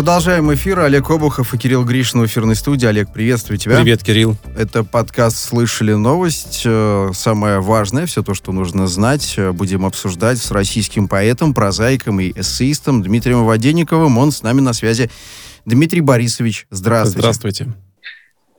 продолжаем эфир. Олег Обухов и Кирилл Гришин в эфирной студии. Олег, приветствую тебя. Привет, Кирилл. Это подкаст «Слышали новость». Э, самое важное, все то, что нужно знать, э, будем обсуждать с российским поэтом, прозаиком и эссеистом Дмитрием Воденниковым. Он с нами на связи. Дмитрий Борисович, здравствуйте. Здравствуйте.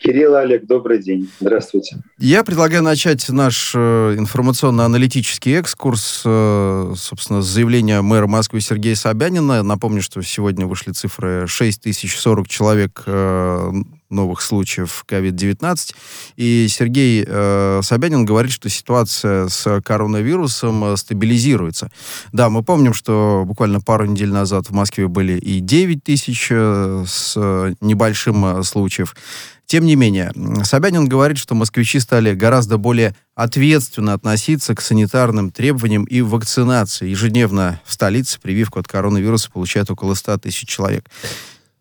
Кирилл Олег, добрый день. Здравствуйте. Я предлагаю начать наш э, информационно-аналитический экскурс, э, собственно, с заявления мэра Москвы Сергея Собянина. Напомню, что сегодня вышли цифры 6040 человек э, новых случаев COVID-19. И Сергей э, Собянин говорит, что ситуация с коронавирусом э, стабилизируется. Да, мы помним, что буквально пару недель назад в Москве были и 9 тысяч э, с небольшим э, случаев. Тем не менее, Собянин говорит, что москвичи стали гораздо более ответственно относиться к санитарным требованиям и вакцинации. Ежедневно в столице прививку от коронавируса получают около 100 тысяч человек.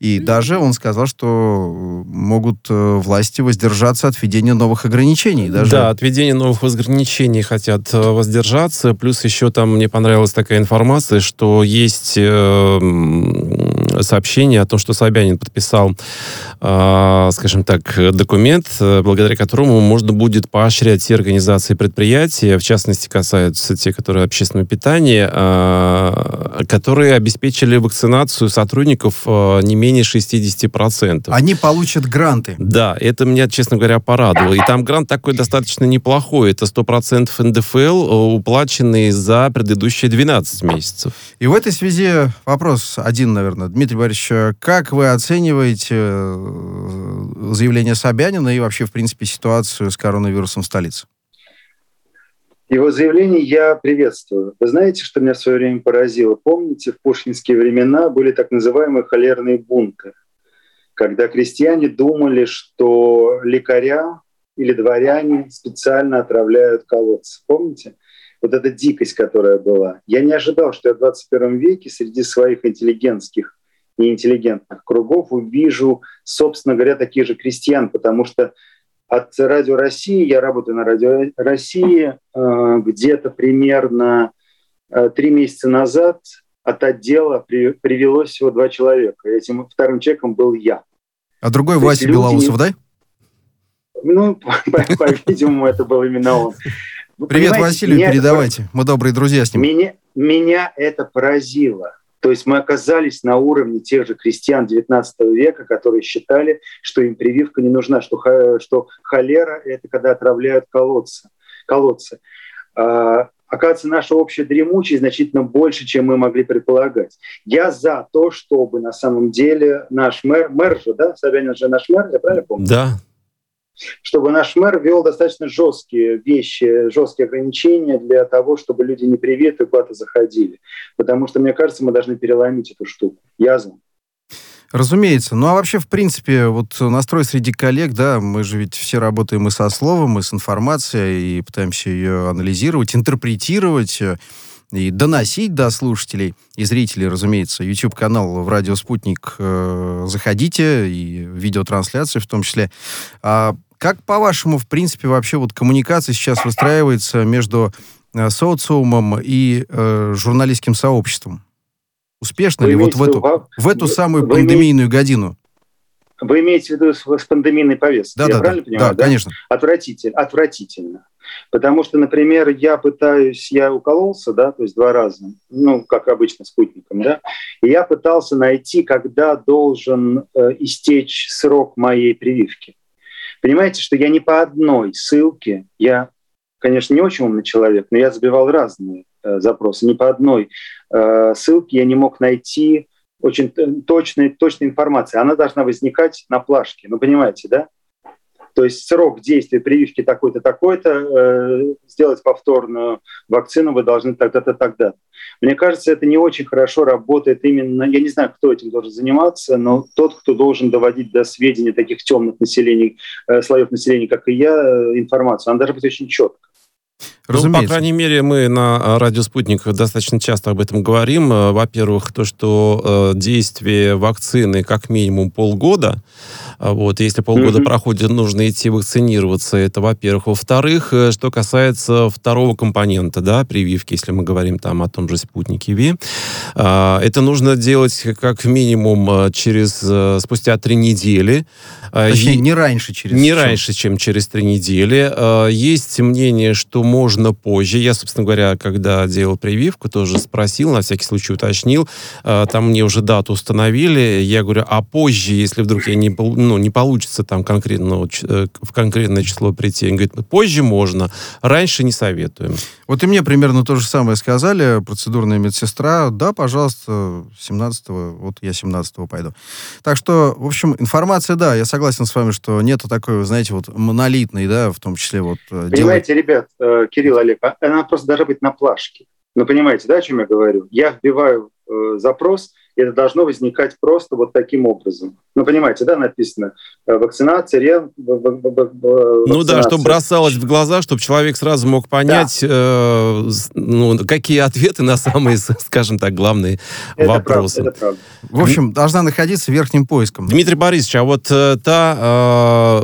И даже он сказал, что э, могут э, власти воздержаться от введения новых ограничений. Даже... Да, от введения новых ограничений хотят э, воздержаться. Плюс еще там мне понравилась такая информация, что есть сообщение о том, что Собянин подписал, скажем так, документ, благодаря которому можно будет поощрять все организации и предприятия, в частности, касаются те, которые общественного питания, которые обеспечили вакцинацию сотрудников не менее менее 60%. Они получат гранты. Да, это меня, честно говоря, порадовало. И там грант такой достаточно неплохой. Это 100% НДФЛ, уплаченный за предыдущие 12 месяцев. И в этой связи вопрос один, наверное. Дмитрий Борисович, как вы оцениваете э, заявление Собянина и вообще, в принципе, ситуацию с коронавирусом в столице? Его заявление я приветствую. Вы знаете, что меня в свое время поразило? Помните, в пушкинские времена были так называемые холерные бунты, когда крестьяне думали, что лекаря или дворяне специально отравляют колодцы. Помните? Вот эта дикость, которая была. Я не ожидал, что я в 21 веке среди своих интеллигентских и интеллигентных кругов увижу, собственно говоря, таких же крестьян, потому что от Радио России, я работаю на Радио России, э, где-то примерно э, три месяца назад от отдела привелось всего два человека. Этим вторым человеком был я. А другой То Вася люди... Белоусов, да? Ну, по-видимому, это был именно он. Привет Василию передавайте. Мы добрые друзья с ним. Меня это поразило. То есть мы оказались на уровне тех же крестьян XIX века, которые считали, что им прививка не нужна, что, что холера – это когда отравляют колодцы. колодцы. А, оказывается, наша общая дремучесть значительно больше, чем мы могли предполагать. Я за то, чтобы на самом деле наш мэр, мэр же, да, Собянин же наш мэр, я правильно помню? Да, чтобы наш мэр ввел достаточно жесткие вещи, жесткие ограничения для того, чтобы люди не привиты куда-то заходили. Потому что, мне кажется, мы должны переломить эту штуку. Я за. Разумеется. Ну а вообще, в принципе, вот настрой среди коллег, да, мы же ведь все работаем и со словом, и с информацией, и пытаемся ее анализировать, интерпретировать и доносить до слушателей и зрителей, разумеется. YouTube-канал в «Радио Спутник» э, заходите, и видеотрансляции в том числе. А как, по-вашему, в принципе, вообще вот коммуникация сейчас выстраивается между э, социумом и э, журналистским сообществом? Успешно Вы ли вот в эту, в эту самую Вы пандемийную имеете... годину? Вы имеете в виду с, с пандемийной повесткой? Да, Я да, правильно да, понимаю? Да, да, конечно. Отвратительно. Отвратительно. Потому что, например, я пытаюсь, я укололся, да, то есть два раза, ну, как обычно, спутником, да, и я пытался найти, когда должен э, истечь срок моей прививки. Понимаете, что я не по одной ссылке, я, конечно, не очень умный человек, но я забивал разные э, запросы, не по одной э, ссылке я не мог найти очень точной, точной информации. Она должна возникать на плашке, ну, понимаете, да? То есть срок действия прививки такой-то, такой-то, э, сделать повторную вакцину вы должны тогда-то, тогда. Мне кажется, это не очень хорошо работает именно, я не знаю, кто этим должен заниматься, но тот, кто должен доводить до сведения таких темных населений, э, слоев населения, как и я, э, информацию, она должна быть очень четко. Разумеется. Ну, по крайней мере, мы на радио «Спутник» достаточно часто об этом говорим. Э, во-первых, то, что э, действие вакцины как минимум полгода, вот, если полгода mm-hmm. проходит, нужно идти вакцинироваться. Это, во-первых. Во-вторых, э, что касается второго компонента, да, прививки, если мы говорим там о том же спутнике ВИ, а, это нужно делать как минимум э, через э, спустя три недели. А, Точнее, не раньше через Не раньше, чем через три недели. Есть мнение, что можно позже. Я, собственно говоря, когда делал прививку, тоже спросил, на всякий случай уточнил. Там мне уже дату установили. Я говорю, а позже, если вдруг я не, ну, не получится там конкретно, э, в конкретное число прийти. Он говорит, позже можно, раньше не советуем. Вот и мне примерно то же самое сказали, процедурная медсестра, да, пожалуйста, 17-го, вот я 17-го пойду. Так что, в общем, информация, да, я согласен с вами, что нету такой, знаете, вот монолитной, да, в том числе вот... Э, понимаете, делать... ребят, э, Кирилл, Олег, а она просто должна быть на плашке. Ну, понимаете, да, о чем я говорю? Я вбиваю э, запрос, это должно возникать просто вот таким образом. Ну, понимаете, да, написано э, вакцинация, ре... Ну да, чтобы бросалось в глаза, чтобы человек сразу мог понять, да. э, ну, какие ответы на самые, скажем так, главные это вопросы. Правда, это правда. В общем, должна находиться верхним поиском. Дмитрий Борисович, а вот э, та э,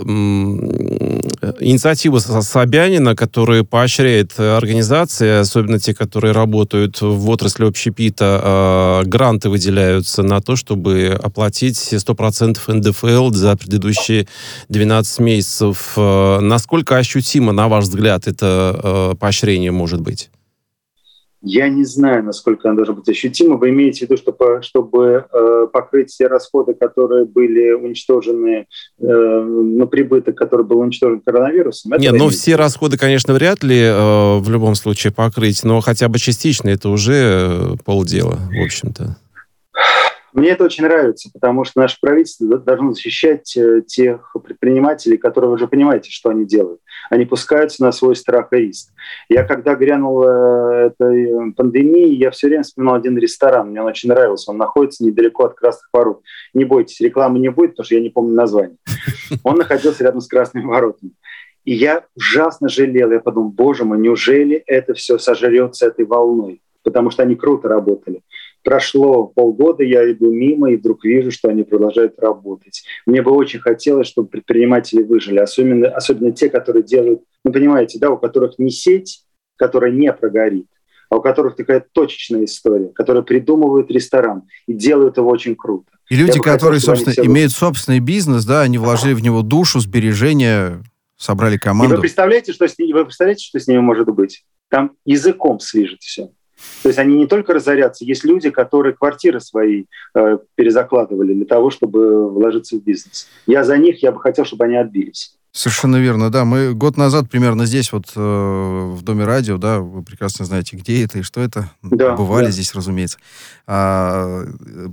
инициатива Собянина, которая поощряет организации, особенно те, которые работают в отрасли общепита, э, гранты выделяются на то, чтобы оплатить 100% НДФЛ за предыдущие 12 месяцев. Э, насколько ощутимо, на ваш взгляд, это э, поощрение может быть? Я не знаю, насколько она должна быть ощутима. Вы имеете в виду, чтобы, чтобы э, покрыть все расходы, которые были уничтожены, э, ну, прибыток, который был уничтожен коронавирусом? Нет, ну, все расходы, конечно, вряд ли э, в любом случае покрыть, но хотя бы частично это уже полдела, в общем-то. Мне это очень нравится, потому что наше правительство должно защищать э, тех предпринимателей, которые, уже понимаете, что они делают. Они пускаются на свой страх и риск. Я когда грянула этой пандемии, я все время вспоминал один ресторан. Мне он очень нравился. Он находится недалеко от Красных Ворот. Не бойтесь, рекламы не будет, потому что я не помню название. Он находился рядом с Красными Воротами. И я ужасно жалел. Я подумал, боже мой, неужели это все сожрется этой волной? Потому что они круто работали. Прошло полгода, я иду мимо и вдруг вижу, что они продолжают работать. Мне бы очень хотелось, чтобы предприниматели выжили, особенно, особенно те, которые делают, ну, понимаете, да, у которых не сеть, которая не прогорит, а у которых такая точечная история, которые придумывают ресторан и делают его очень круто. И люди, которые, хотел, собственно, имеют собственный бизнес, да, они вложили в него душу, сбережения, собрали команду. И вы представляете, что с, вы представляете, что с ними может быть? Там языком свяжет все. То есть они не только разорятся, есть люди, которые квартиры свои э, перезакладывали для того, чтобы вложиться в бизнес. Я за них, я бы хотел, чтобы они отбились. Совершенно верно, да. Мы год назад примерно здесь, вот э, в Доме радио, да, вы прекрасно знаете, где это и что это. Да, Бывали да. здесь, разумеется. А,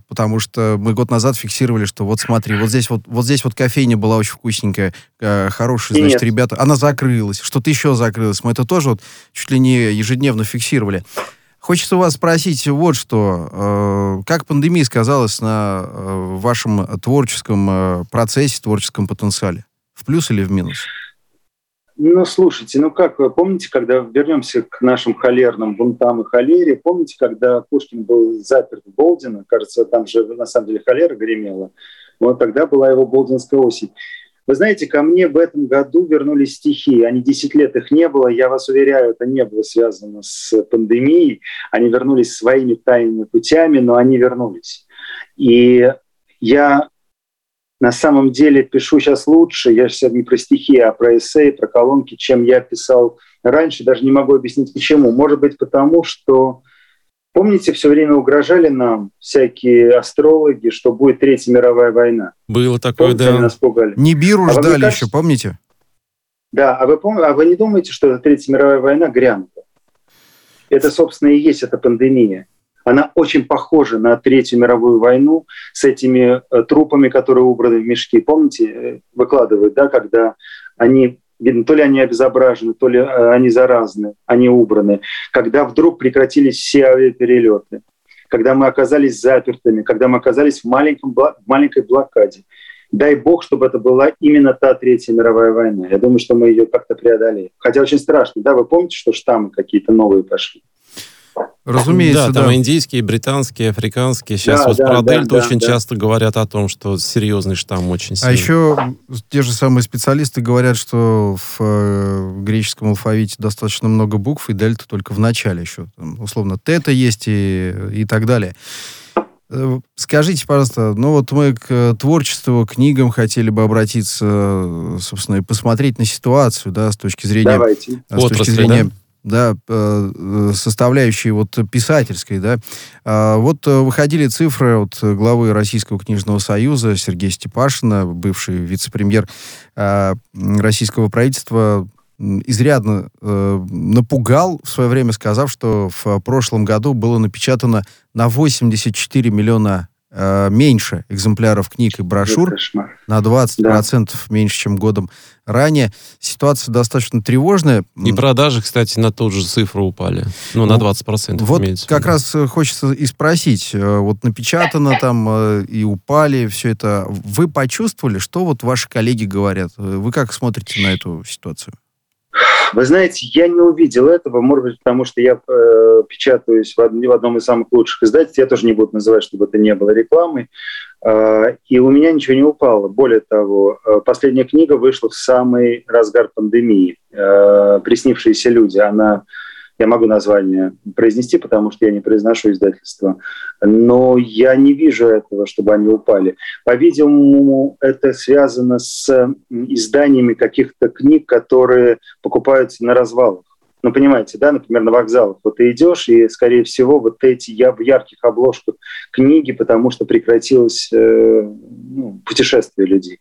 потому что мы год назад фиксировали, что вот смотри, вот здесь вот, вот здесь вот кофейня была очень вкусненькая, э, хорошая, значит, Нет. ребята. Она закрылась, что-то еще закрылось. Мы это тоже вот чуть ли не ежедневно фиксировали. Хочется вас спросить вот что. Э, как пандемия сказалась на э, вашем творческом э, процессе, творческом потенциале? В плюс или в минус? Ну, слушайте, ну как, вы помните, когда вернемся к нашим холерным бунтам и холере, помните, когда Пушкин был заперт в Болдино, кажется, там же на самом деле холера гремела, вот тогда была его Болдинская осень. Вы знаете, ко мне в этом году вернулись стихи. Они 10 лет их не было. Я вас уверяю, это не было связано с пандемией. Они вернулись своими тайными путями, но они вернулись. И я на самом деле пишу сейчас лучше. Я сейчас не про стихи, а про эссе, про колонки, чем я писал раньше. Даже не могу объяснить, почему. Может быть, потому что Помните, все время угрожали нам всякие астрологи, что будет Третья мировая война? Было такое, помните, да. нас пугали. Нибиру а ждали кажется, еще, помните? Да, а вы, пом... а вы не думаете, что эта Третья мировая война грянула? Это, собственно, и есть эта пандемия. Она очень похожа на Третью мировую войну с этими э, трупами, которые убраны в мешки. Помните, э, выкладывают, да, когда они видно, то ли они обезображены, то ли э, они заразны, они убраны, когда вдруг прекратились все авиаперелеты, когда мы оказались запертыми, когда мы оказались в, маленьком, в маленькой блокаде. Дай бог, чтобы это была именно та Третья мировая война. Я думаю, что мы ее как-то преодолеем. Хотя очень страшно, да? Вы помните, что штаммы какие-то новые пошли? Разумеется, да. да. Там индийские, британские, африканские. Сейчас Да, вот да, про да, дельту да, очень да. часто говорят о том, что серьезный штамм очень А сильный. еще те же самые специалисты говорят, что в э, греческом алфавите достаточно много букв, и дельта только в начале еще. Там, условно, тета есть и, и так далее. Э, Скажите, пожалуйста, ну вот мы к творчеству, книгам хотели бы обратиться, собственно, и посмотреть на ситуацию, да, с точки зрения... Давайте. А с точки Отрасли, зрения да, э, э, составляющей вот писательской, да. А, Вот э, выходили цифры от главы Российского книжного союза Сергея Степашина, бывший вице-премьер а, российского правительства, изрядно э, напугал в свое время, сказав, что в прошлом году было напечатано на 84 миллиона э, меньше экземпляров книг и брошюр, на 20% меньше, чем годом ранее. Ситуация достаточно тревожная. И продажи, кстати, на ту же цифру упали. Ну, на Ну, 20% Вот имеется как виду. раз э, хочется и спросить. э, Вот напечатано там и упали, все это. Вы почувствовали, что вот ваши коллеги говорят? Вы как смотрите на эту ситуацию? Вы знаете, я не увидел этого, может быть, потому что я э, печатаюсь в, од- в одном из самых лучших издательств. Я тоже не буду называть, чтобы это не было рекламой. Э, и у меня ничего не упало. Более того, э, последняя книга вышла в самый разгар пандемии. Э, «Приснившиеся люди». Она, я могу название произнести, потому что я не произношу издательство. Но я не вижу этого, чтобы они упали. По-видимому, это связано с изданиями каких-то книг, которые покупаются на развалах. Ну, понимаете, да, например, на вокзалах. Вот ты идешь, и, скорее всего, вот эти я в ярких обложках книги, потому что прекратилось э, ну, путешествие людей.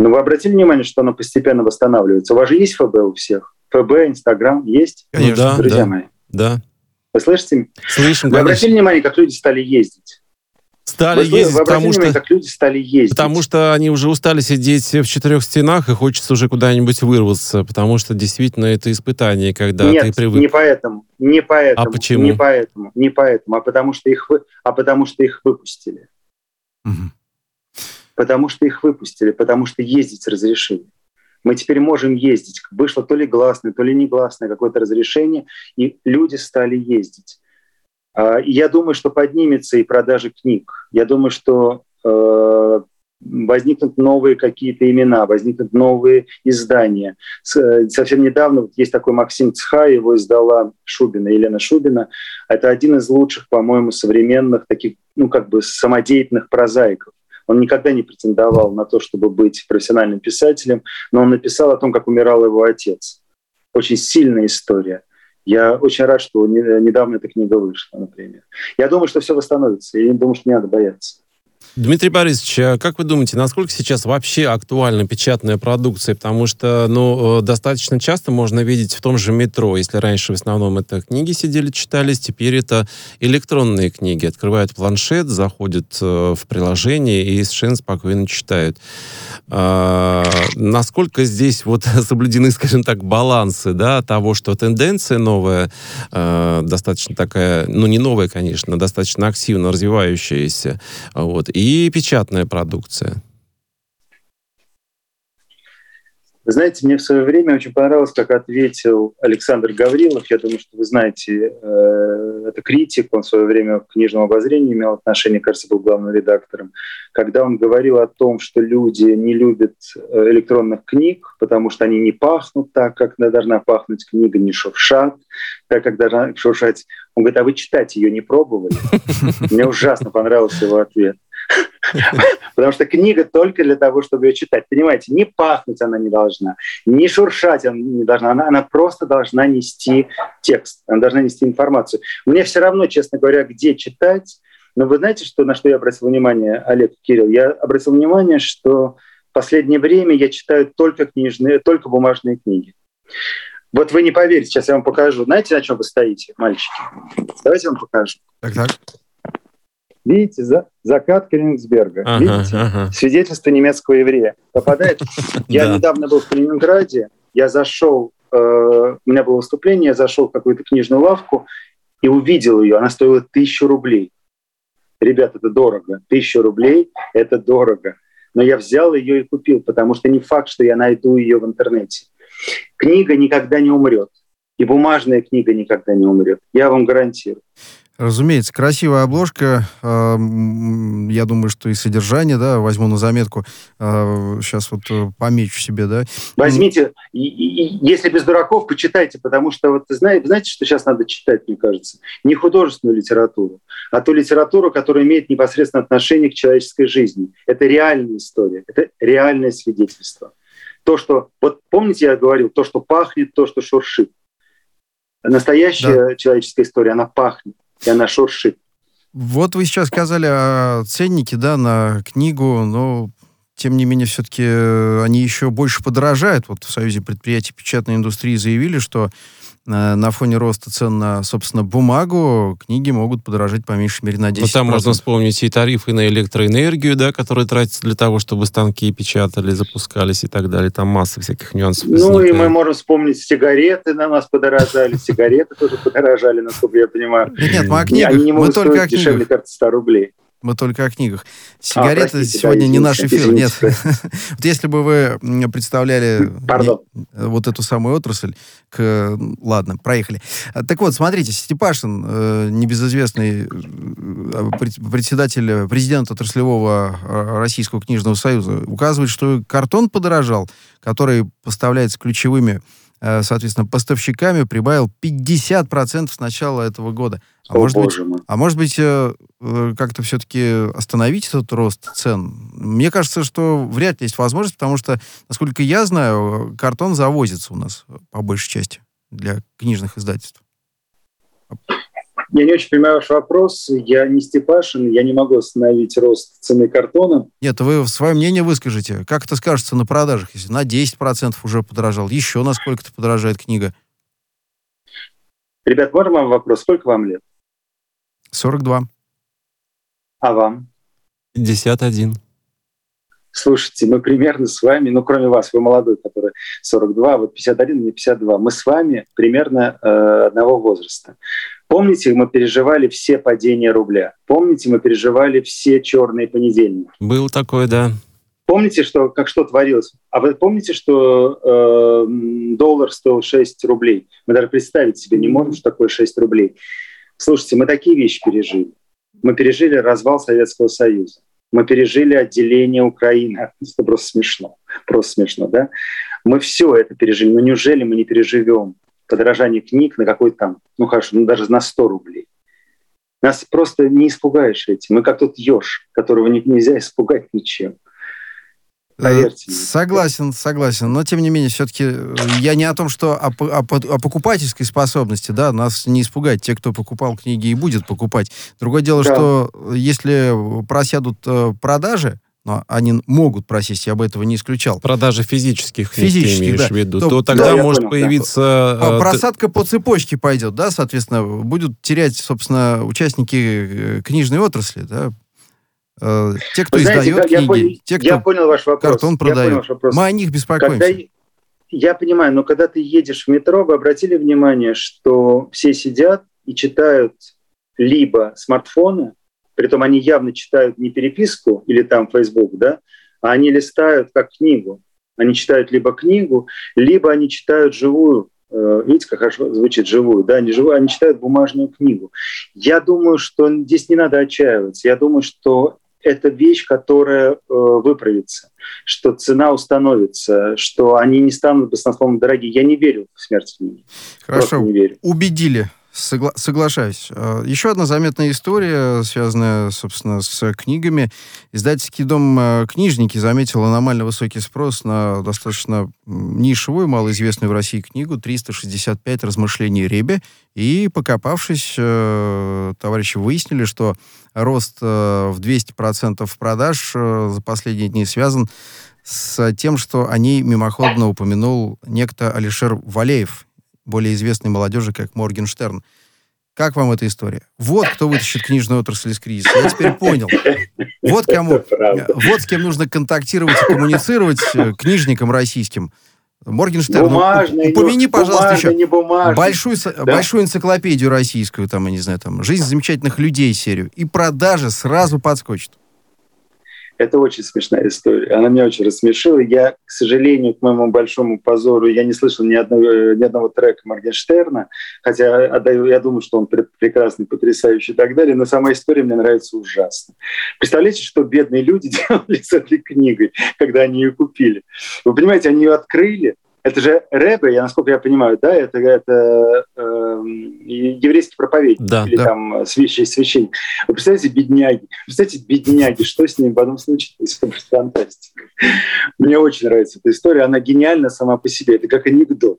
Но вы обратили внимание, что оно постепенно восстанавливается? У вас же есть ФБ у всех? ФБ, Инстаграм есть? Ну да, Друзья да, мои, да. вы слышите? Слышим, Вы конечно. обратили внимание, как люди стали ездить? Стали Вы, вы ездить, обратили потому внимание, что, как люди стали ездить? потому что они уже устали сидеть в четырех стенах и хочется уже куда-нибудь вырваться, потому что действительно это испытание, когда Нет, ты привык. не поэтому, не поэтому, А почему? не поэтому, не поэтому, а потому что их, вы, а потому что их выпустили, Мгм. потому что их выпустили, потому что ездить разрешили. Мы теперь можем ездить. Вышло то ли гласное, то ли негласное какое-то разрешение, и люди стали ездить. А, я думаю, что поднимется и продажи книг. Я думаю, что э, возникнут новые какие-то имена, возникнут новые издания. Э, Совсем недавно вот есть такой Максим Цха, его издала Шубина, Елена Шубина. Это один из лучших, по-моему, современных таких, ну, как бы самодеятельных прозаиков. Он никогда не претендовал на то, чтобы быть профессиональным писателем, но он написал о том, как умирал его отец. Очень сильная история. Я очень рад, что не- недавно эта книга вышла, например. Я думаю, что все восстановится, я думаю, что не надо бояться. Дмитрий Борисович, а как вы думаете, насколько сейчас вообще актуальна печатная продукция? Потому что, ну, э, достаточно часто можно видеть в том же метро. Если раньше в основном это книги сидели, читались, теперь это электронные книги. Открывают планшет, заходят э, в приложение и совершенно спокойно читают. А, насколько здесь вот соблюдены, скажем так, балансы, да, того, что тенденция новая, э, достаточно такая, ну, не новая, конечно, достаточно активно развивающаяся, вот, и печатная продукция. Вы знаете, мне в свое время очень понравилось, как ответил Александр Гаврилов. Я думаю, что вы знаете, э, это критик, он в свое время в книжном обозрении имел отношение, кажется, был главным редактором. Когда он говорил о том, что люди не любят э, электронных книг, потому что они не пахнут так, как должна пахнуть книга, не шуршат, так, как должна шуршать. Он говорит, а вы читать ее не пробовали? Мне ужасно понравился его ответ. Потому что книга только для того, чтобы ее читать. Понимаете, не пахнуть она не должна, не шуршать она не должна, она, она просто должна нести текст, она должна нести информацию. Мне все равно, честно говоря, где читать, но вы знаете, что, на что я обратил внимание, Олег Кирилл? Я обратил внимание, что в последнее время я читаю только книжные, только бумажные книги. Вот вы не поверите, сейчас я вам покажу. Знаете, на чем вы стоите, мальчики? Давайте я вам покажу. Так, так. Видите, за, закат Кенигсберга. Ага, Видите? ага. Свидетельство немецкого еврея. Попадает? Я Да. недавно был в Калининграде, я зашел, э, у меня было выступление, я зашел в какую-то книжную лавку и увидел ее. Она стоила тысячу рублей. Ребят, это дорого. Тысячу рублей – это дорого. Но я взял ее и купил, потому что не факт, что я найду ее в интернете. Книга никогда не умрет. И бумажная книга никогда не умрет. Я вам гарантирую. Разумеется, красивая обложка. А, я думаю, что и содержание, да, возьму на заметку. Сейчас а, вот э, помечу себе, да. Возьмите, если без дураков, почитайте, потому что вот знаете, знаете, что сейчас надо читать, мне кажется? Не художественную литературу, а ту литературу, которая имеет непосредственное отношение к человеческой жизни. Это реальная история, это реальное свидетельство. То, что, вот помните, я говорил, то, что пахнет, то, что шуршит. Настоящая да. человеческая история, она пахнет и она шуршит. Вот вы сейчас сказали о ценнике, да, на книгу, но тем не менее, все-таки э, они еще больше подорожают. Вот в Союзе предприятий печатной индустрии заявили, что на фоне роста цен на, собственно, бумагу, книги могут подорожать по меньшей мере на 10%. Ну, там можно вспомнить и тарифы на электроэнергию, да, которые тратятся для того, чтобы станки печатали, запускались и так далее. Там масса всяких нюансов. Ну, возникает. и мы можем вспомнить сигареты на нас подорожали, сигареты тоже подорожали, насколько я понимаю. Нет, мы о книгах. Они не могут стоить дешевле, кажется, 100 рублей. Мы только о книгах. Сигареты а, простите, сегодня да, не наш эфир. Извините. Нет. вот если бы вы представляли вот эту самую отрасль, к... ладно, проехали. Так вот, смотрите, Степашин, э, небезызвестный э, председатель, президент отраслевого э, Российского книжного союза, указывает, что картон подорожал, который поставляется ключевыми Э, соответственно, поставщиками прибавил 50% с начала этого года. А, О, может, быть, а может быть, э, э, как-то все-таки остановить этот рост цен? Мне кажется, что вряд ли есть возможность, потому что, насколько я знаю, картон завозится у нас по большей части для книжных издательств. Я не очень понимаю ваш вопрос. Я не Степашин, я не могу остановить рост цены картона. Нет, вы свое мнение выскажите. Как это скажется на продажах, если на 10% уже подорожал? Еще на сколько-то подорожает книга? Ребят, можно вам вопрос? Сколько вам лет? 42. А вам? 51. Слушайте, мы примерно с вами, ну, кроме вас, вы молодой, который 42, вот 51, мне 52, мы с вами примерно э, одного возраста. Помните, мы переживали все падения рубля? Помните, мы переживали все черные понедельники? Был такой, да. Помните, что, как что творилось? А вы помните, что э, доллар стоил 6 рублей? Мы даже представить себе не можем, что такое 6 рублей. Слушайте, мы такие вещи пережили. Мы пережили развал Советского Союза. Мы пережили отделение Украины. Это просто смешно. Просто смешно, да? Мы все это пережили. Но неужели мы не переживем подорожание книг на какой-то там, ну хорошо, ну даже на 100 рублей. Нас просто не испугаешь этим. Мы как тот еж, которого нельзя испугать ничем. Поверьте. Согласен, согласен. Но, тем не менее, все-таки э, я не о том, что о, о, о покупательской способности, да, нас не испугать. Те, кто покупал книги и будет покупать. Другое дело, да. что если просядут э, продажи, но они могут просесть, я бы этого не исключал. Продажи физических физических, да. в виду, то, то тогда да, может понял, появиться... Да. Просадка по цепочке пойдет, да, соответственно, будут терять, собственно, участники э, книжной отрасли, да, э, те, кто знаете, издает я, книги, я, те, кто я понял ваш вопрос. картон продает. Ваш вопрос. Мы о них беспокоимся. Когда, я понимаю, но когда ты едешь в метро, вы обратили внимание, что все сидят и читают либо смартфоны, Притом они явно читают не переписку или там Facebook, да, а они листают как книгу. Они читают либо книгу, либо они читают живую э, видите, как хорошо звучит живую, да, не живую, они читают бумажную книгу. Я думаю, что здесь не надо отчаиваться. Я думаю, что это вещь, которая э, выправится, что цена установится, что они не станут баснословно дорогие. Я не верю в смерть. Хорошо, не верю. убедили. Согла- соглашаюсь. А, еще одна заметная история, связанная, собственно, с книгами. Издательский дом а, «Книжники» заметил аномально высокий спрос на достаточно нишевую, малоизвестную в России книгу «365 размышлений Ребе». И, покопавшись, э, товарищи выяснили, что рост в 200% продаж за последние дни связан с тем, что о ней мимоходно упомянул некто Алишер Валеев, более известной молодежи, как Моргенштерн. Как вам эта история? Вот кто вытащит книжную отрасль из кризиса. Я теперь понял. Вот кому, вот с кем нужно контактировать и коммуницировать э, книжникам российским. Моргенштерн, бумажный, упомяни, пожалуйста, еще не большую, да? большую энциклопедию российскую, там, я не знаю, там, «Жизнь замечательных людей» серию, и продажи сразу подскочат. Это очень смешная история. Она меня очень рассмешила. Я, к сожалению, к моему большому позору, я не слышал ни одного, ни одного трека Моргенштерна, хотя я думаю, что он прекрасный, потрясающий и так далее, но сама история мне нравится ужасно. Представляете, что бедные люди делали с этой книгой, когда они ее купили? Вы понимаете, они ее открыли, это же Рэбе, я, насколько я понимаю, да, это, это э, еврейский проповедник да, или да. там священник, священник. Вы представляете, бедняги, представляете, бедняги, что с ними в одном случае, это просто фантастика. Мне очень нравится эта история, она гениальна сама по себе, это как анекдот.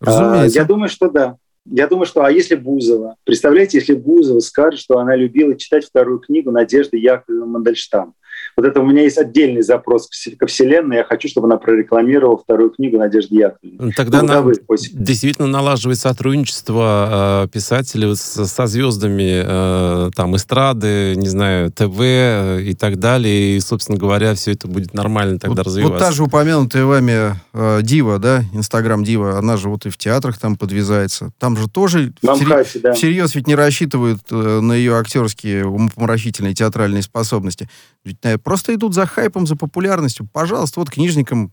Разумеется. А, я думаю, что да. Я думаю, что, а если Бузова? Представляете, если Бузова скажет, что она любила читать вторую книгу Надежды Яковлевны Мандельштам. Вот это у меня есть отдельный запрос ко Вселенной. Я хочу, чтобы она прорекламировала вторую книгу Надежды Яковлевны. Тогда ну, нам действительно налаживать сотрудничество э, писателей с, со звездами э, там эстрады, не знаю, ТВ э, и так далее. И, собственно говоря, все это будет нормально тогда вот, развиваться. Вот та же упомянутая вами э, Дива, да, Инстаграм Дива, она же вот и в театрах там подвязается. Там же тоже всерьез, да. всерьез ведь не рассчитывают э, на ее актерские умопомрачительные театральные способности. Ведь просто идут за хайпом, за популярностью. Пожалуйста, вот книжникам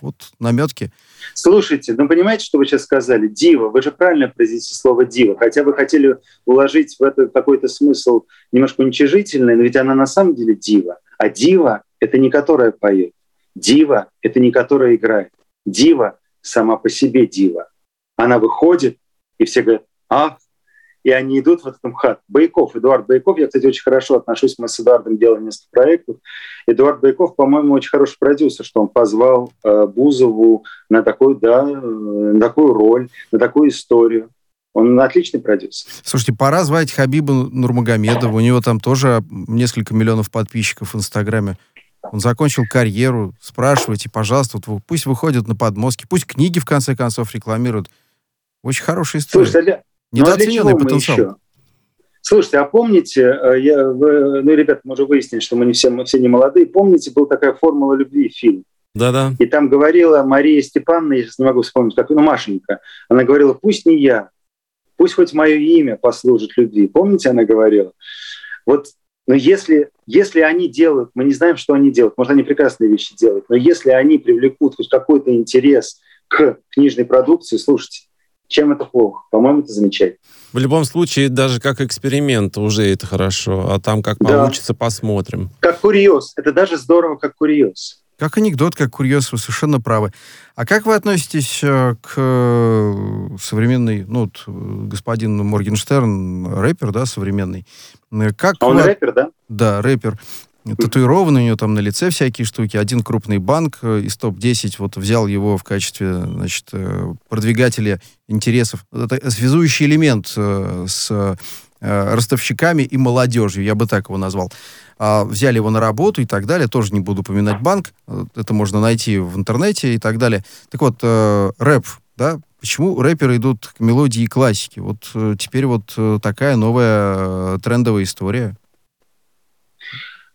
вот наметки. Слушайте, ну понимаете, что вы сейчас сказали? Дива. Вы же правильно произнесли слово дива. Хотя вы хотели уложить в это какой-то смысл немножко уничижительный, но ведь она на самом деле дива. А дива — это не которая поет. Дива — это не которая играет. Дива сама по себе дива. Она выходит, и все говорят, ах, и они идут в этот МХАТ. Байков, Эдуард Байков, я, кстати, очень хорошо отношусь, мы с Эдуардом делаем несколько проектов. Эдуард Байков, по-моему, очень хороший продюсер, что он позвал э, Бузову на такую, да, э, на такую роль, на такую историю. Он отличный продюсер. Слушайте, пора звать Хабиба Нурмагомедова. У него там тоже несколько миллионов подписчиков в Инстаграме. Он закончил карьеру. Спрашивайте, пожалуйста, вот пусть выходят на подмостки, пусть книги, в конце концов, рекламируют. Очень хорошая история. Слушайте, Недооцененный потенциал. Еще? Слушайте, а помните, э, я, вы, ну, ребята, мы уже выяснили, что мы не все, мы все не молодые. Помните, был такая «Формула любви» фильм? Да-да. И там говорила Мария Степановна, я сейчас не могу вспомнить, как, ну, Машенька, она говорила, пусть не я, пусть хоть мое имя послужит любви. Помните, она говорила? Вот но если, если они делают, мы не знаем, что они делают, может, они прекрасные вещи делают, но если они привлекут хоть какой-то интерес к книжной продукции, слушайте, чем это плохо? По-моему, это замечательно. В любом случае, даже как эксперимент уже это хорошо, а там как да. получится, посмотрим. Как курьез. Это даже здорово, как курьез. Как анекдот, как курьез, вы совершенно правы. А как вы относитесь э, к э, современной, ну, вот, э, господин Моргенштерн, рэпер, да, современный? Как а он вы... рэпер, да? Да, рэпер татуированы у нее там на лице всякие штуки. Один крупный банк э, из топ-10 вот взял его в качестве, значит, э, продвигателя интересов. Это связующий элемент э, с ростовщиками и молодежью, я бы так его назвал. А, взяли его на работу и так далее. Тоже не буду упоминать банк. Это можно найти в интернете и так далее. Так вот, рэп, да, почему рэперы идут к мелодии и классике? Вот теперь вот такая новая трендовая история.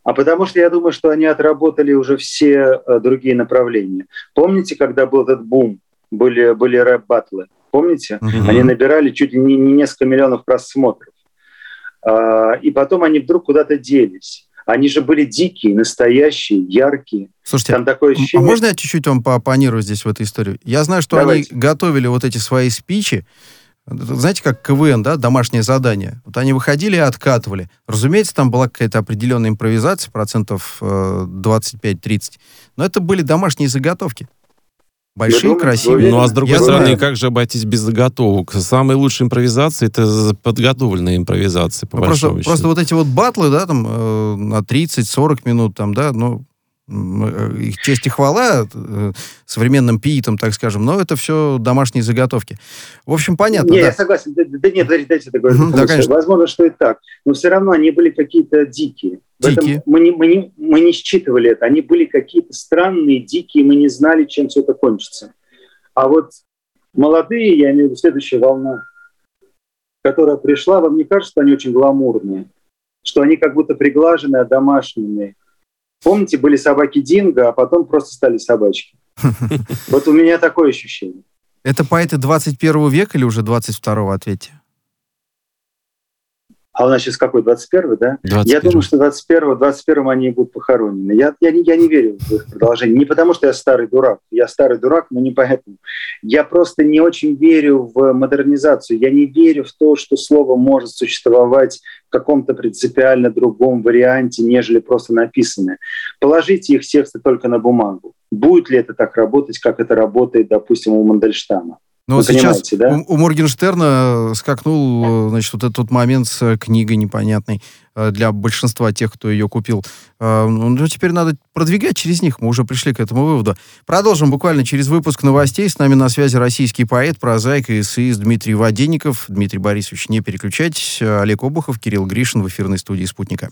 А потому что я думаю, что они отработали уже все э, другие направления. Помните, когда был этот бум, были, были рэп-баттлы? Помните? Mm-hmm. Они набирали чуть ли не, не несколько миллионов просмотров. А, и потом они вдруг куда-то делись. Они же были дикие, настоящие, яркие. Слушайте, Там такое а ощущение... а можно я чуть-чуть вам поопонирую здесь в этой истории? Я знаю, что Давайте. они готовили вот эти свои спичи, знаете, как КВН, да, домашнее задание. Вот они выходили и откатывали. Разумеется, там была какая-то определенная импровизация, процентов э, 25-30. Но это были домашние заготовки. Большие, думаю, красивые. Ну, а с другой Я стороны, знаю. как же обойтись без заготовок? Самая лучшая импровизация — это подготовленная импровизация, по ну, просто, просто вот эти вот батлы, да, там, э, на 30-40 минут, там, да, ну, Э, их честь и хвала э, современным пиитам, так скажем, но это все домашние заготовки. В общем, понятно. Не, да? я согласен. Да, да нет, подождите, дайте договорить. да, конечно. Возможно, что и так. Но все равно они были какие-то дикие. Дикие. мы, не, мы, не, мы не считывали это. Они были какие-то странные, дикие, мы не знали, чем все это кончится. А вот молодые, я имею в виду следующая волна, которая пришла, вам не кажется, что они очень гламурные? Что они как будто приглаженные, домашние? Помните, были собаки Динго, а потом просто стали собачки. Вот у меня такое ощущение. Это поэты 21 века или уже 22-го, ответьте? А у нас сейчас какой, 21 да? 21 Я думаю, что 21 21 они будут похоронены. Я, я, не- я не верю в их продолжение. Не потому, что я старый дурак. Я старый дурак, но не поэтому. Я просто не очень верю в модернизацию. Я не верю в то, что слово может существовать в каком-то принципиально другом варианте, нежели просто написанное. Положите их тексты только на бумагу. Будет ли это так работать, как это работает, допустим, у Мандельштама? Но Вы вот сейчас да? у, у Моргенштерна скакнул, э, значит, вот этот момент с э, книгой непонятной э, для большинства тех, кто ее купил. Э, Ну, теперь надо продвигать через них. Мы уже пришли к этому выводу. Продолжим буквально через выпуск новостей. С нами на связи российский поэт, прозаик и эссеист Дмитрий Воденников. Дмитрий Борисович, не переключайтесь. Э, Олег Обухов, Кирилл Гришин в эфирной студии «Спутника».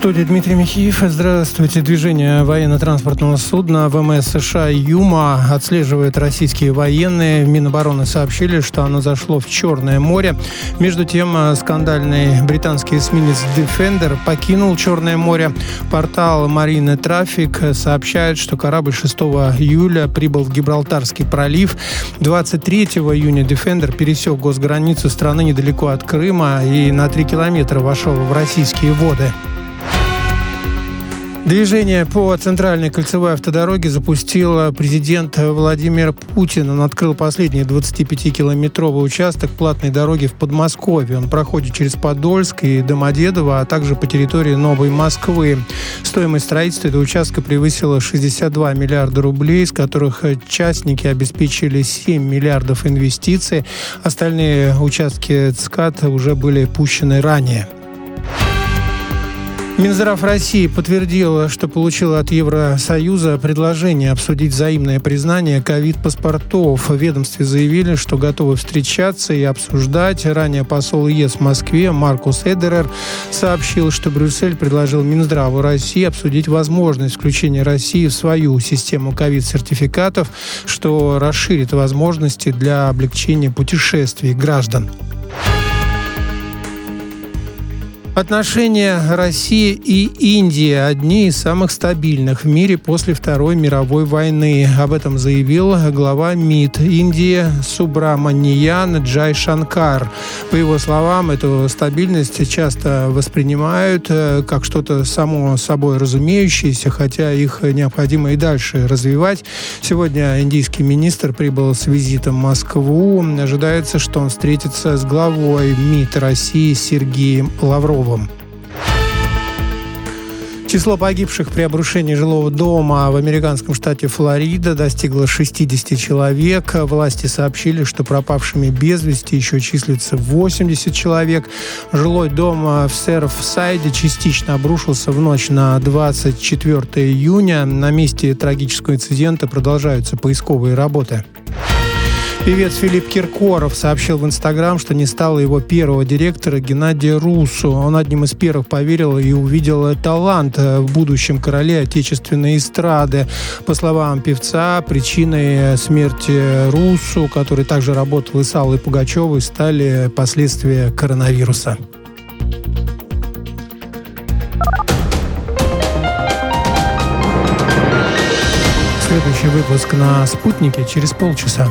Студии Дмитрий Михеев. Здравствуйте. Движение военно-транспортного судна ВМС США «Юма» отслеживает российские военные. Минобороны сообщили, что оно зашло в Черное море. Между тем, э, скандальный британский эсминец «Defender» покинул Черное море. Портал «Марины Трафик» сообщает, что корабль 6 июля прибыл в Гибралтарский пролив. 23 июня «Defender» пересек госграницу страны недалеко от Крыма и на 3 километра вошел в российские воды. Движение по центральной кольцевой автодороге запустил президент Владимир Путин. Он открыл последний 25-километровый участок платной дороги в Подмосковье. Он проходит через Подольск и Домодедово, а также по территории Новой Москвы. Стоимость строительства этого участка превысила 62 миллиарда рублей, из которых частники обеспечили 7 миллиардов инвестиций. Остальные участки ЦКАД уже были пущены ранее. Минздрав России подтвердил, что получил от Евросоюза предложение обсудить взаимное признание ковид-паспортов. В ведомстве заявили, что готовы встречаться и обсуждать. Ранее посол ЕС в Москве Маркус Эдерер сообщил, что Брюссель предложил Минздраву России обсудить возможность включения России в свою систему ковид-сертификатов, что расширит возможности для облегчения путешествий граждан. Отношения России и Индии одни из самых стабильных в мире после Второй мировой войны. Об этом заявил глава МИД Индии Субраманиян Джай Шанкар. По его словам, эту стабильность часто воспринимают э, как что-то само собой разумеющееся, хотя их необходимо и дальше развивать. Сегодня индийский министр прибыл с визитом в Москву. Ожидается, что он встретится с главой МИД России Сергеем Лавровым. Число погибших при обрушении жилого дома в американском штате Флорида достигло 60 человек. Власти сообщили, что пропавшими без вести еще числится 80 человек. Жилой дом в Серфсайде частично обрушился в ночь на 24 июня. На месте трагического инцидента продолжаются поисковые работы. Певец Филипп Киркоров сообщил в Инстаграм, что не стало его первого директора Геннадия Русу. Он одним из первых поверил и увидел талант в будущем короле отечественной эстрады. По словам певца, причиной смерти Русу, который также работал и с Аллой Пугачевой, стали последствия коронавируса. Следующий выпуск на «Спутнике» через полчаса.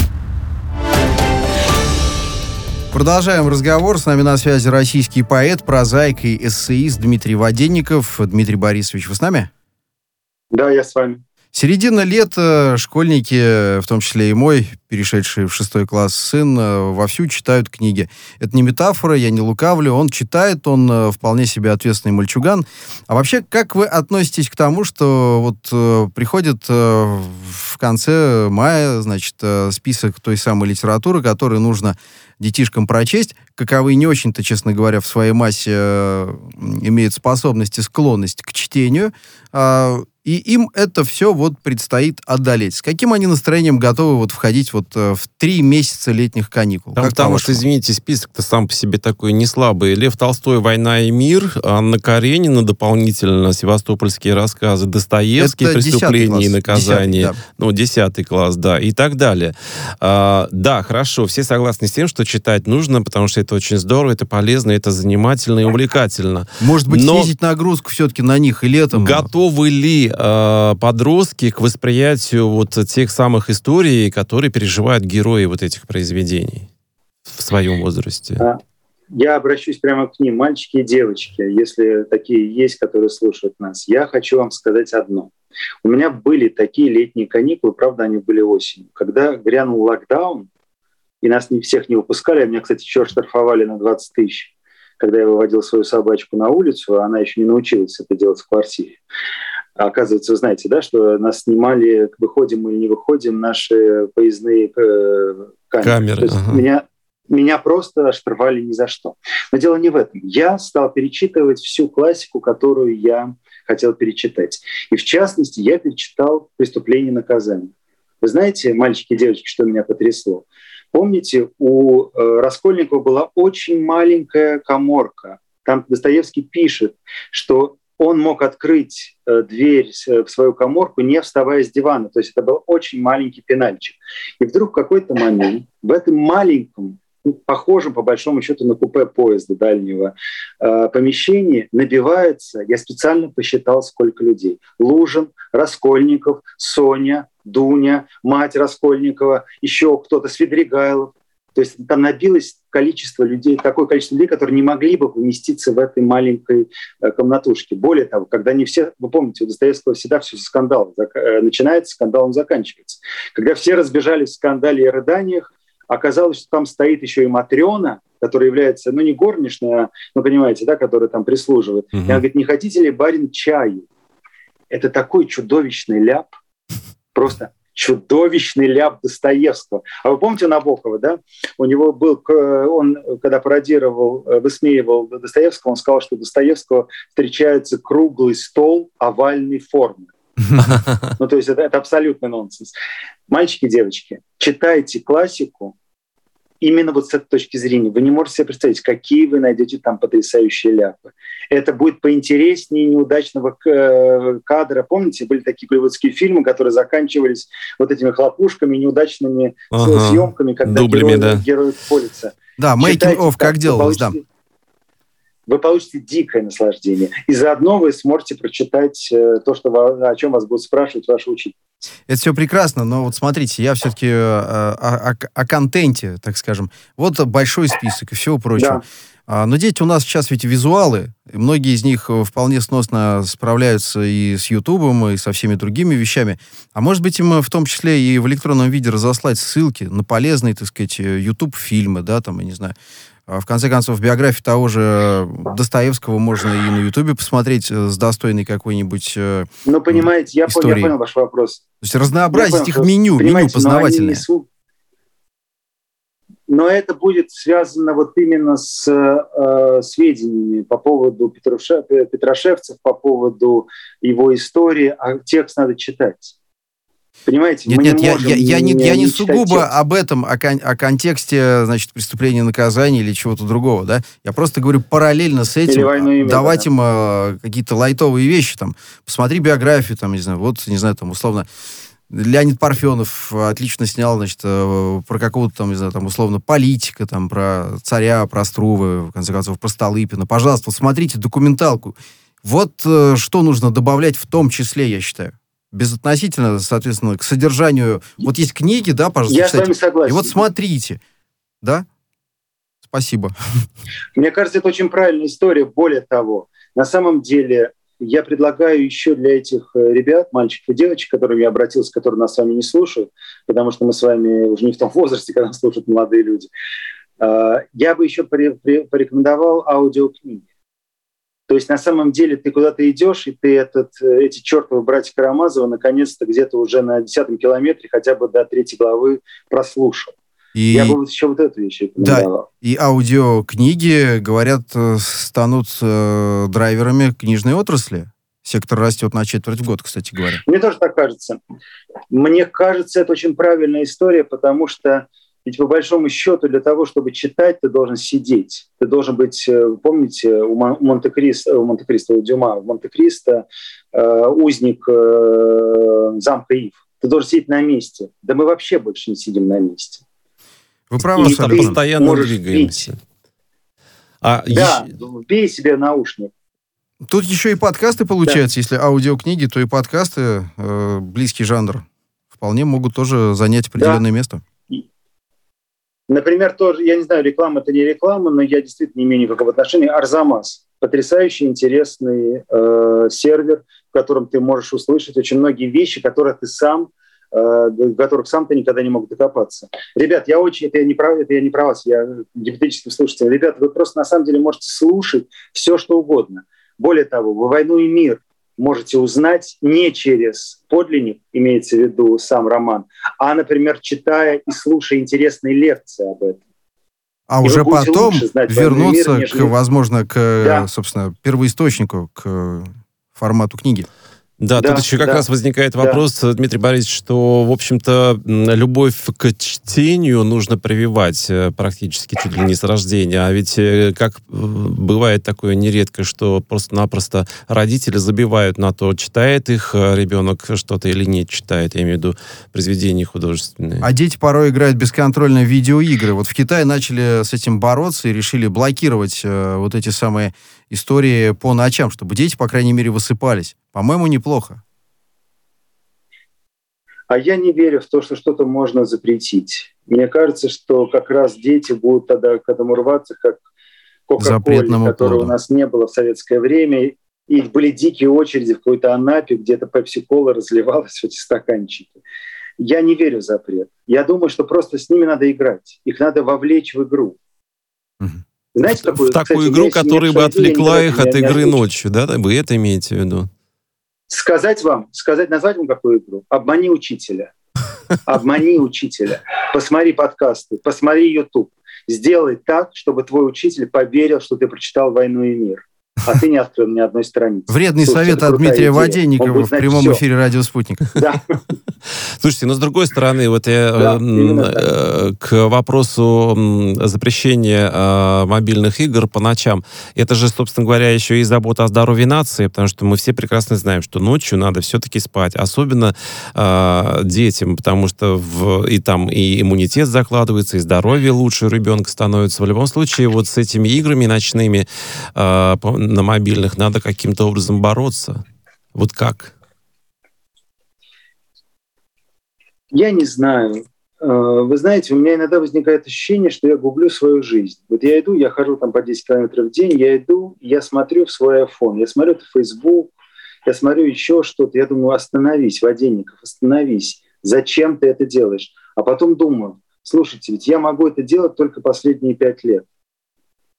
Продолжаем разговор. С нами на связи российский поэт, прозаик и эссеист Дмитрий Воденников. Дмитрий Борисович, вы с нами? Да, я с вами. Середина лета, школьники, в том числе и мой, перешедший в шестой класс сын, э, вовсю читают книги. Это не метафора, я не лукавлю. Он читает, он э, вполне себе ответственный мальчуган. А вообще, как вы относитесь к тому, что вот э, приходит в конце мая, значит, список той самой литературы, которую нужно детишкам прочесть, каковые не очень-то, честно говоря, в своей массе э, имеют способность и склонность к чтению, э, и им это все вот предстоит одолеть. С каким они настроением готовы вот входить вот э, в три месяца летних каникул? Там, Как потому что, извините, список-то сам по себе такой не слабый. Лев Толстой «Война и мир», Анна Каренина дополнительно, «Севастопольские рассказы», Достоевский Это «Преступление и наказание», Десятый, да. ну, десятый класс, да, и так далее. А, да, хорошо, все согласны с тем, что читать нужно, потому что это очень здорово, это полезно, это занимательно и увлекательно. Может быть, Но- снизить нагрузку все-таки на них и летом? Готовы ли э, подростки к восприятию вот тех самых историй, которые переживают герои вот этих произведений в своем возрасте? Я обращусь прямо к ним, мальчики и девочки, если такие есть, которые слушают нас. Я хочу вам сказать одно. У меня были такие летние каникулы, правда, они были осенью. Когда грянул локдаун, и нас не всех не выпускали, а меня, кстати, еще штрафовали на 20 тысяч, когда я выводил свою собачку на улицу, а она еще не научилась это делать в квартире. А Оказывается, вы знаете, да, что нас снимали, выходим или не выходим, наши поездные э, камеры. Камеры, То есть ага. меня, меня просто штрафовали ни за что. Но дело не в этом. Я стал перечитывать всю классику, которую я хотел перечитать. И в частности, я перечитал «Преступление и наказание». Вы знаете, мальчики и девочки, что меня потрясло? Помните, у э, Раскольникова была очень маленькая коморка. Там Достоевский пишет, что он мог открыть э, дверь с- в свою коморку, не вставая с дивана. То есть это был очень маленький пенальчик. И вдруг в какой-то момент в этом маленьком, похожем по большому счету на купе поезда дальнего э, помещении набивается, я специально посчитал, сколько людей. Лужин, Раскольников, Соня, Дуня, мать Раскольникова, еще кто-то, Свидригайлов. То есть там набилось количество людей, такое количество людей, которые не могли бы поместиться в этой маленькой э, комнатушке. Более того, когда не все, вы помните, у Достоевского всегда все скандал э, начинается, скандалом заканчивается. Когда все разбежались в скандале и рыданиях, оказалось, что там стоит еще и Матрена, которая является, ну, не горничная, ну, понимаете, да, которая там прислуживает. Мгм. И она говорит, не хотите ли, барин, чаю? Это такой чудовищный ляп, просто чудовищный ляп Достоевского. А вы помните Набокова, да? У него был, он, когда пародировал, э, высмеивал Достоевского, он сказал, что у Достоевского встречается круглый стол овальной формы. Ну, то есть это, это абсолютный нонсенс. Мальчики, девочки, читайте классику именно вот с этой точки зрения. Вы не можете себе представить, какие вы найдете там потрясающие ляпы. Это будет поинтереснее неудачного э, кадра. Помните, были такие голливудские фильмы, которые заканчивались вот этими хлопушками, неудачными Ага. съемками, когда Дублями, герои, да. герои колются. Да, making Читайте of, как вы делалось, да. Вы получите дикое наслаждение. И заодно вы сможете прочитать э, то, что о чем вас будут спрашивать ваши учителя. Это все прекрасно, но вот смотрите, я все-таки о, о- о контенте, так скажем. Вот большой список и всего прочего. Да. А, Но дети у нас сейчас ведь визуалы, многие из них э, вполне сносно справляются и с Ютубом, и со всеми другими вещами. А может быть, им э, в том числе и в электронном виде разослать ссылки на полезные, так сказать, YouTube-фильмы, да, там, я не знаю. А, В конце концов, биографию того же э, Достоевского можно и на Ютубе посмотреть э, с достойной какой-нибудь... э, Ну, понимаете, я, понял, я Истории. понял ваш вопрос. То есть разнообразить Я понял, их меню, меню но познавательное. несут- Но это будет связано вот именно с э, сведениями по поводу Петруше- Петрошевцев, по поводу его истории, а текст надо читать. Понимаете? Нет, мы нет, не я, можем я, я не, я не сугубо текст. об этом, о, кон- о контексте, значит, преступления наказания или чего-то другого, да. Я просто говорю параллельно с этим Или «Войну и мир», давать да. им э, какие-то лайтовые вещи, там, посмотри биографию, там, не знаю, вот, не знаю, там, условно, Леонид Парфенов отлично снял, значит, э, про какого-то там, не знаю, там, условно, политика, там, про царя, про Струвы, в конце концов, про Столыпина. Пожалуйста, вот смотрите документалку. Вот э, что нужно добавлять в том числе, я считаю. Безотносительно, соответственно, к содержанию. Вот есть книги, да, пожалуйста, Я с читайте. вами согласен. И вот смотрите, да? Спасибо. Мне кажется, это очень правильная история. Более того, на самом деле я предлагаю еще для этих э, ребят, мальчиков и девочек, к которым я обратился, которые нас с вами не слушают, потому что мы с вами уже не в том возрасте, когда нас слушают молодые люди, а, я бы еще порекомендовал аудиокниги. То есть на самом деле ты куда-то идешь, и ты этот, э, эти чертовы братья Карамазова наконец-то где-то уже на десятом километре хотя бы до третьей главы прослушал. И... Я бы вот еще вот эту вещь Да, и аудиокниги, говорят, э, станут э, драйверами книжной отрасли. Сектор растет на четверть в год, кстати говоря. Мне тоже так кажется. Мне кажется, это очень правильная история, потому что ведь по большому счету для того, чтобы читать, ты должен сидеть. Ты должен быть, э, помните, у Монте-Кристо, у Монте-Кристо, у Дюма, в Монте-Кристо э, узник э, замка Ив. Ты должен сидеть на месте. Да мы вообще больше не сидим на месте. Вы правы, ты постоянно двигаемся. А да, еще... бей себе наушник. Тут еще и подкасты получаются. Да. Если аудиокниги, то и подкасты, э, близкий жанр, вполне могут тоже занять определенное да. место. Например, тоже, я не знаю, реклама это не реклама, но я действительно не имею никакого отношения. Арзамас. Потрясающий, интересный э, сервер, в котором ты можешь услышать очень многие вещи, которые ты сам э, которых сам ты никогда не мог докопаться. Ребят, я очень, это я не про, это я не про вас, я гипотетическим слушателем. Ребят, вы просто на самом деле можете слушать все, что угодно. Более того, вы «Войну и мир» можете узнать не через подлинник, имеется в виду сам роман, а, например, читая и слушая интересные лекции об этом. А и уже потом вернуться, мир, нежели... к, возможно, к, да. собственно, первоисточнику, к формату книги. Да, да, тут еще как да, раз возникает вопрос, да. Дмитрий Борисович, что, в общем-то, любовь к чтению нужно прививать э, практически чуть ли не с рождения. А ведь э, как э, бывает такое нередко, что просто-напросто родители забивают на то, читает их ребенок что-то или не читает, я имею в виду произведения художественные. А дети порой играют бесконтрольно в видеоигры. Вот в Китае начали с этим бороться и решили блокировать вот эти самые истории по ночам, чтобы дети, по крайней мере, высыпались. По-моему, неплохо. А я не верю в то, что что-то можно запретить. Мне кажется, что как раз дети будут тогда к этому рваться, как Кока-Коле, которого у нас не было в советское время. И были дикие очереди в какой-то Анапе, где-то пепси-кола разливалась в эти стаканчики. Я не верю в запрет. Я думаю, что просто с ними надо играть. Их надо вовлечь в игру. Знаете, какую, в такую кстати, игру, которая бы отвлекла их от игры ночью, да? Вы это имеете в виду? Сказать вам, сказать, назвать вам какую игру? Обмани учителя. Обмани учителя. Посмотри подкасты, посмотри YouTube. Сделай так, чтобы твой учитель поверил, что ты прочитал «Войну и мир» а ты не открыл ни одной страницы. Вредный Слушайте, совет от Дмитрия идея. Воденникова в прямом все. эфире «Радио Спутник». Да. Слушайте, но с другой стороны, вот я да, э, к вопросу запрещения э, мобильных игр по ночам, это же, собственно говоря, еще и забота о здоровье нации, потому что мы все прекрасно знаем, что ночью надо все-таки спать, особенно э, детям, потому что в, и там и иммунитет закладывается, и здоровье лучше у ребенка становится. В любом случае, вот с этими играми ночными э, на мобильных надо каким-то образом бороться. Вот как? Я не знаю. Э, вы знаете, у меня иногда возникает ощущение, что я гублю свою жизнь. Вот я иду, я хожу там по 10 километров в день, я иду, я смотрю в свой iPhone, я смотрю в Facebook, я смотрю еще что-то, я думаю, остановись, Воденников, остановись. Зачем ты это делаешь? А потом думаю, слушайте, ведь я могу это делать только последние пять лет.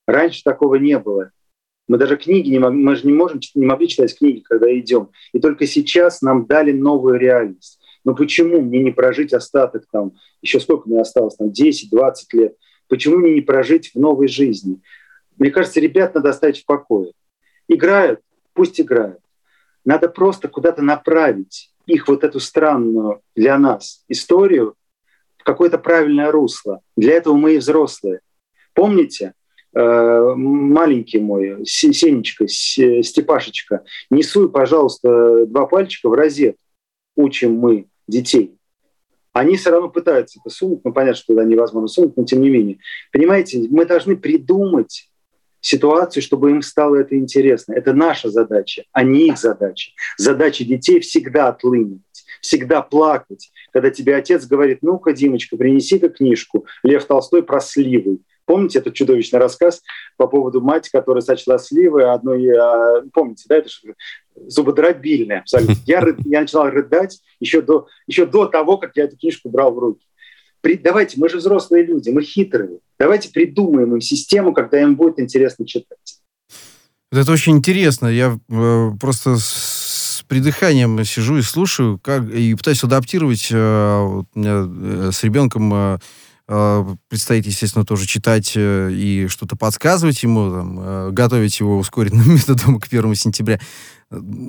Раньше такого не было. Мы даже книги не могли, мы же не можем, не могли читать книги, когда идем. И только сейчас нам дали новую реальность. Но почему мне не прожить остаток там, еще сколько мне осталось, там 10-20 лет? Почему мне не прожить в новой жизни? Мне кажется, ребят надо оставить в покое. Играют, пусть играют. Надо просто куда-то направить их вот эту странную для нас историю в какое-то правильное русло. Для этого мы и взрослые. Помните, маленький мой, Сенечка, Степашечка, несуй, пожалуйста, два пальчика в розет. Учим мы детей. Они все равно пытаются это сунуть, ну, понятно, что это невозможно сунуть, но тем не менее. Понимаете, мы должны придумать ситуацию, чтобы им стало это интересно. Это наша задача, а не их задача. Задача детей всегда отлынивать, всегда плакать. Когда тебе отец говорит, ну-ка, Димочка, принеси-ка книжку Лев Толстой про сливы. Помните этот чудовищный рассказ по поводу мать, которая сочла сливы одной... А, помните, да, это зубодробильный абсолютно. Я, я начинал рыдать еще до, еще до того, как я эту книжку брал в руки. При, давайте, мы же взрослые люди, мы хитрые. Давайте придумаем им систему, когда им будет интересно читать. Это очень интересно. Я э, просто с придыханием сижу и слушаю, как, и пытаюсь адаптировать. Э, вот, э, с ребенком э, э, предстоит, естественно, тоже читать э, и что-то подсказывать ему, там, э, готовить его ускоренным методом к первому сентября.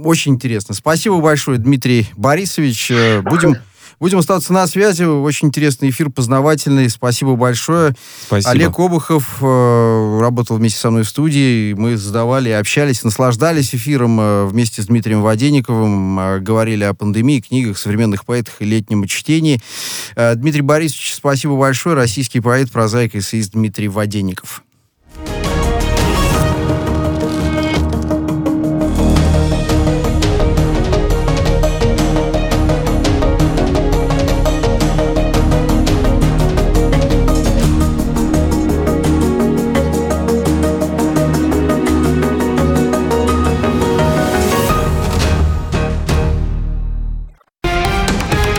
Очень интересно. Спасибо большое, Дмитрий Борисович. Э, будем Будем остаться на связи. Очень интересный эфир, познавательный. Спасибо большое. Спасибо. Олег Обухов э, работал вместе со мной в студии. Мы задавали, общались, наслаждались эфиром э, вместе с Дмитрием Воденниковым. Э, говорили о пандемии, книгах, современных поэтах и летнем чтении. Э, Дмитрий Борисович, спасибо большое. Российский поэт, прозаик и эссеист Дмитрий Воденников.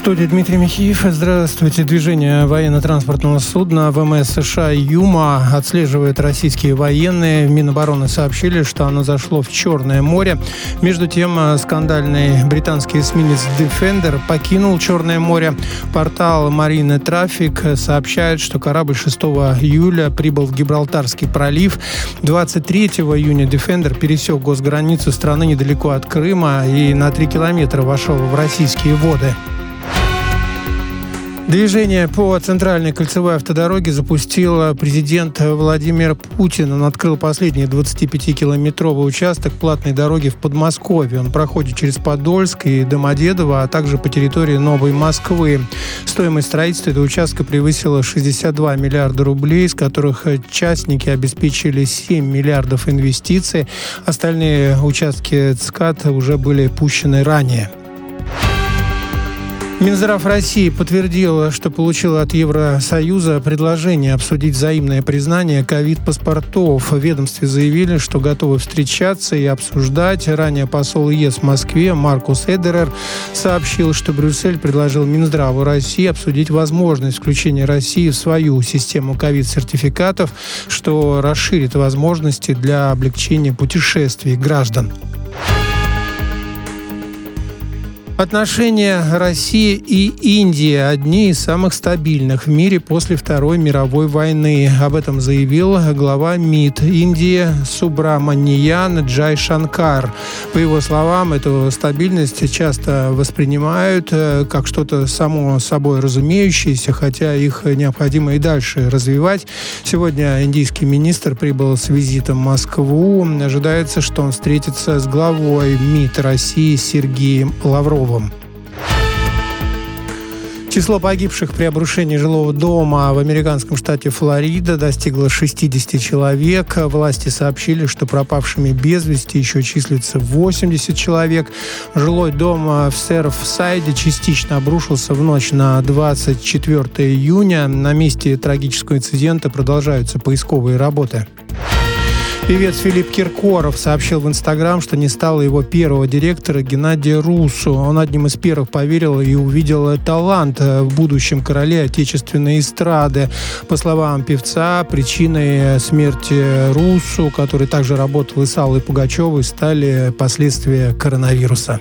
Студии Дмитрий Михеев. Здравствуйте. Движение военно-транспортного судна ВМС США «Юма» отслеживает российские военные. Минобороны сообщили, что оно зашло в Черное море. Между тем, скандальный британский эсминец «Defender» покинул Черное море. Портал «Марины Трафик» сообщает, что корабль 6 июля прибыл в Гибралтарский пролив. 23 июня «Defender» пересек госграницу страны недалеко от Крыма и на 3 километра вошел в российские воды. Движение по центральной кольцевой автодороге запустил президент Владимир Путин. Он открыл последний 25-километровый участок платной дороги в Подмосковье. Он проходит через Подольск и Домодедово, а также по территории Новой Москвы. Стоимость строительства этого участка превысила 62 миллиарда рублей, из которых частники обеспечили 7 миллиардов инвестиций. Остальные участки ЦКАД уже были пущены ранее. Минздрав России подтвердил, что получил от Евросоюза предложение обсудить взаимное признание ковид-паспортов. В ведомстве заявили, что готовы встречаться и обсуждать. Ранее посол ЕС в Москве Маркус Эдерер сообщил, что Брюссель предложил Минздраву России обсудить возможность включения России в свою систему ковид-сертификатов, что расширит возможности для облегчения путешествий граждан. Отношения России и Индии одни из самых стабильных в мире после Второй мировой войны. Об этом заявил глава МИД Индии Субраманиян Джай Шанкар. По его словам, эту стабильность часто воспринимают э, как что-то само собой разумеющееся, хотя их необходимо и дальше развивать. Сегодня индийский министр прибыл с визитом в Москву. Ожидается, что он встретится с главой МИД России Сергеем Лавровым. Число погибших при обрушении жилого дома в американском штате Флорида достигло 60 человек. Власти сообщили, что пропавшими без вести еще числится 80 человек. Жилой дом в Серфсайде частично обрушился в ночь на 24 июня. На месте трагического инцидента продолжаются поисковые работы. Певец Филипп Киркоров сообщил в Инстаграм, что не стало его первого директора Геннадия Русу. Он одним из первых поверил и увидел талант в будущем короле отечественной эстрады. По словам певца, причиной смерти Русу, который также работал и с Аллой Пугачевой, стали последствия коронавируса.